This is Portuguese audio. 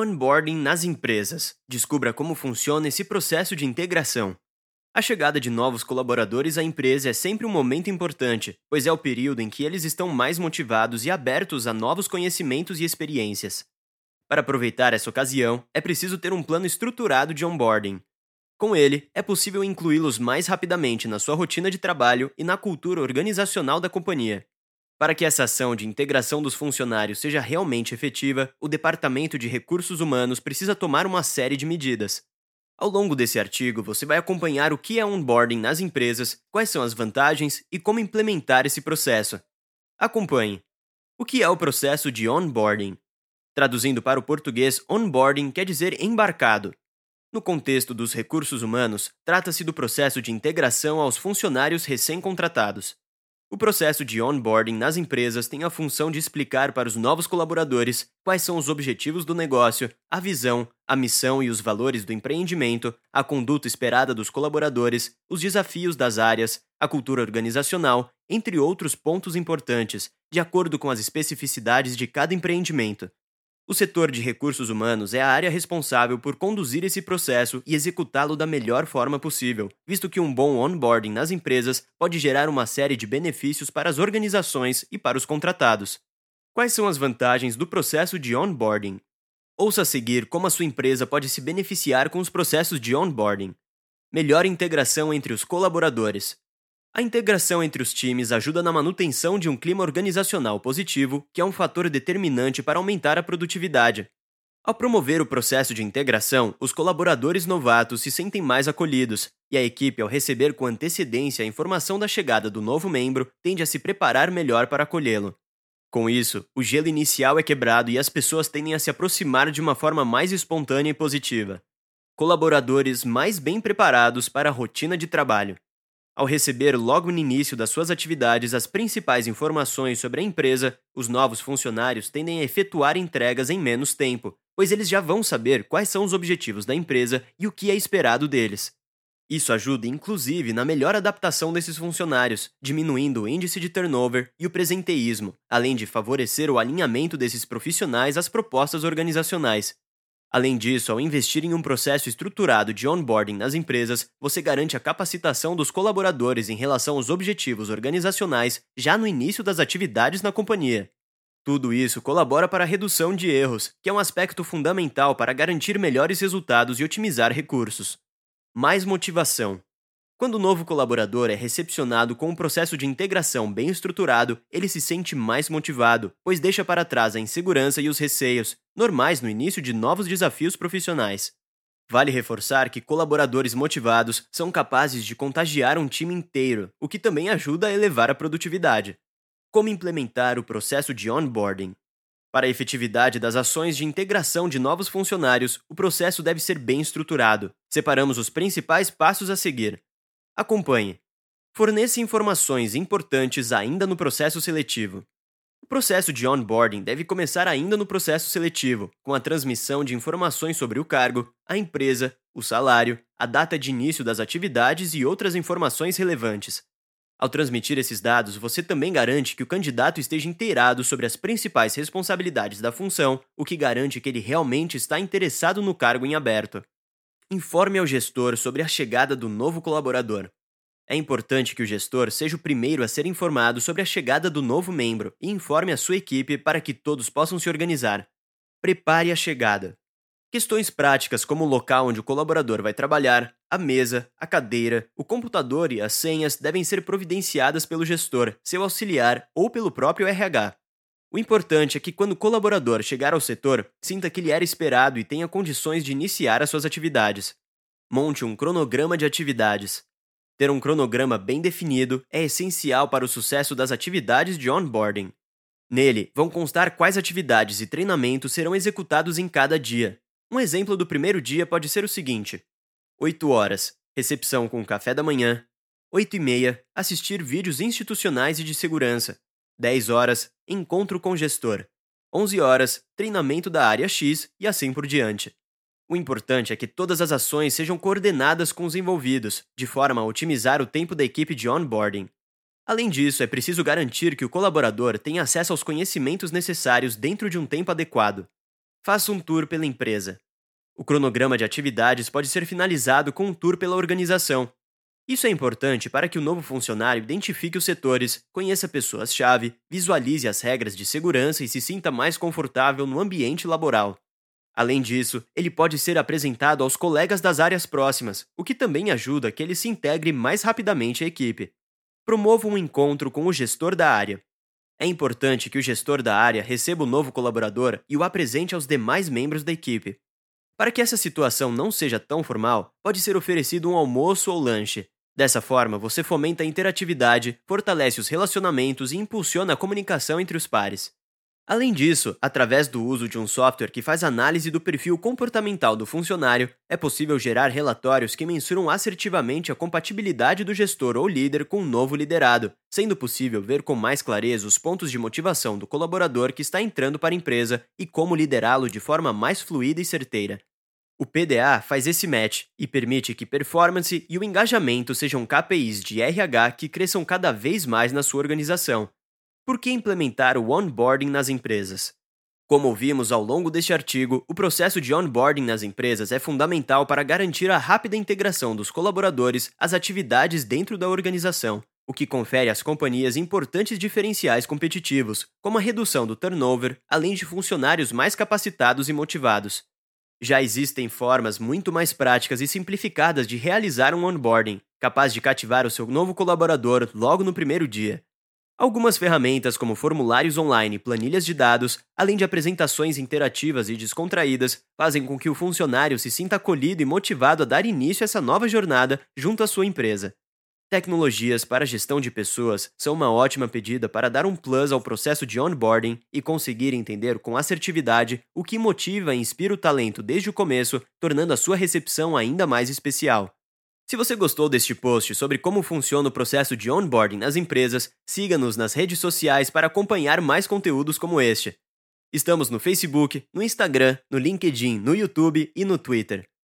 Onboarding nas empresas. Descubra como funciona esse processo de integração. A chegada de novos colaboradores à empresa é sempre um momento importante, pois é o período em que eles estão mais motivados e abertos a novos conhecimentos e experiências. Para aproveitar essa ocasião, é preciso ter um plano estruturado de onboarding. Com ele, é possível incluí-los mais rapidamente na sua rotina de trabalho e na cultura organizacional da companhia. Para que essa ação de integração dos funcionários seja realmente efetiva, o Departamento de Recursos Humanos precisa tomar uma série de medidas. Ao longo desse artigo, você vai acompanhar o que é onboarding nas empresas, quais são as vantagens e como implementar esse processo. Acompanhe. O que é o processo de onboarding? Traduzindo para o português, onboarding quer dizer embarcado. No contexto dos recursos humanos, trata-se do processo de integração aos funcionários recém-contratados. O processo de onboarding nas empresas tem a função de explicar para os novos colaboradores quais são os objetivos do negócio, a visão, a missão e os valores do empreendimento, a conduta esperada dos colaboradores, os desafios das áreas, a cultura organizacional, entre outros pontos importantes, de acordo com as especificidades de cada empreendimento. O setor de recursos humanos é a área responsável por conduzir esse processo e executá-lo da melhor forma possível, visto que um bom onboarding nas empresas pode gerar uma série de benefícios para as organizações e para os contratados. Quais são as vantagens do processo de onboarding? Ouça a seguir como a sua empresa pode se beneficiar com os processos de onboarding. Melhor integração entre os colaboradores. A integração entre os times ajuda na manutenção de um clima organizacional positivo, que é um fator determinante para aumentar a produtividade. Ao promover o processo de integração, os colaboradores novatos se sentem mais acolhidos, e a equipe, ao receber com antecedência a informação da chegada do novo membro, tende a se preparar melhor para acolhê-lo. Com isso, o gelo inicial é quebrado e as pessoas tendem a se aproximar de uma forma mais espontânea e positiva. Colaboradores mais bem preparados para a rotina de trabalho. Ao receber logo no início das suas atividades as principais informações sobre a empresa, os novos funcionários tendem a efetuar entregas em menos tempo, pois eles já vão saber quais são os objetivos da empresa e o que é esperado deles. Isso ajuda inclusive na melhor adaptação desses funcionários, diminuindo o índice de turnover e o presenteísmo, além de favorecer o alinhamento desses profissionais às propostas organizacionais, Além disso, ao investir em um processo estruturado de onboarding nas empresas, você garante a capacitação dos colaboradores em relação aos objetivos organizacionais já no início das atividades na companhia. Tudo isso colabora para a redução de erros, que é um aspecto fundamental para garantir melhores resultados e otimizar recursos. Mais motivação. Quando o novo colaborador é recepcionado com um processo de integração bem estruturado, ele se sente mais motivado, pois deixa para trás a insegurança e os receios, normais no início de novos desafios profissionais. Vale reforçar que colaboradores motivados são capazes de contagiar um time inteiro, o que também ajuda a elevar a produtividade. Como implementar o processo de onboarding? Para a efetividade das ações de integração de novos funcionários, o processo deve ser bem estruturado. Separamos os principais passos a seguir. Acompanhe. Forneça informações importantes ainda no processo seletivo. Processo de onboarding deve começar ainda no processo seletivo, com a transmissão de informações sobre o cargo, a empresa, o salário, a data de início das atividades e outras informações relevantes. Ao transmitir esses dados, você também garante que o candidato esteja inteirado sobre as principais responsabilidades da função, o que garante que ele realmente está interessado no cargo em aberto. Informe ao gestor sobre a chegada do novo colaborador. É importante que o gestor seja o primeiro a ser informado sobre a chegada do novo membro e informe a sua equipe para que todos possam se organizar. Prepare a chegada. Questões práticas como o local onde o colaborador vai trabalhar, a mesa, a cadeira, o computador e as senhas devem ser providenciadas pelo gestor, seu auxiliar ou pelo próprio RH. O importante é que quando o colaborador chegar ao setor, sinta que ele era esperado e tenha condições de iniciar as suas atividades. Monte um cronograma de atividades. Ter um cronograma bem definido é essencial para o sucesso das atividades de onboarding. Nele vão constar quais atividades e treinamentos serão executados em cada dia. Um exemplo do primeiro dia pode ser o seguinte: 8 horas, recepção com café da manhã. 8 e meia, assistir vídeos institucionais e de segurança. 10 horas, encontro com gestor. 11 horas, treinamento da área X e assim por diante. O importante é que todas as ações sejam coordenadas com os envolvidos, de forma a otimizar o tempo da equipe de onboarding. Além disso, é preciso garantir que o colaborador tenha acesso aos conhecimentos necessários dentro de um tempo adequado. Faça um tour pela empresa. O cronograma de atividades pode ser finalizado com um tour pela organização. Isso é importante para que o novo funcionário identifique os setores, conheça pessoas-chave, visualize as regras de segurança e se sinta mais confortável no ambiente laboral. Além disso, ele pode ser apresentado aos colegas das áreas próximas, o que também ajuda que ele se integre mais rapidamente à equipe. Promova um encontro com o gestor da área. É importante que o gestor da área receba o novo colaborador e o apresente aos demais membros da equipe. Para que essa situação não seja tão formal, pode ser oferecido um almoço ou lanche. Dessa forma, você fomenta a interatividade, fortalece os relacionamentos e impulsiona a comunicação entre os pares. Além disso, através do uso de um software que faz análise do perfil comportamental do funcionário, é possível gerar relatórios que mensuram assertivamente a compatibilidade do gestor ou líder com o novo liderado, sendo possível ver com mais clareza os pontos de motivação do colaborador que está entrando para a empresa e como liderá-lo de forma mais fluida e certeira. O PDA faz esse match e permite que performance e o engajamento sejam KPIs de RH que cresçam cada vez mais na sua organização. Por que implementar o onboarding nas empresas? Como ouvimos ao longo deste artigo, o processo de onboarding nas empresas é fundamental para garantir a rápida integração dos colaboradores às atividades dentro da organização, o que confere às companhias importantes diferenciais competitivos, como a redução do turnover, além de funcionários mais capacitados e motivados. Já existem formas muito mais práticas e simplificadas de realizar um onboarding, capaz de cativar o seu novo colaborador logo no primeiro dia. Algumas ferramentas, como formulários online e planilhas de dados, além de apresentações interativas e descontraídas, fazem com que o funcionário se sinta acolhido e motivado a dar início a essa nova jornada junto à sua empresa. Tecnologias para gestão de pessoas são uma ótima pedida para dar um plus ao processo de onboarding e conseguir entender com assertividade o que motiva e inspira o talento desde o começo, tornando a sua recepção ainda mais especial. Se você gostou deste post sobre como funciona o processo de onboarding nas empresas, siga-nos nas redes sociais para acompanhar mais conteúdos como este. Estamos no Facebook, no Instagram, no LinkedIn, no YouTube e no Twitter.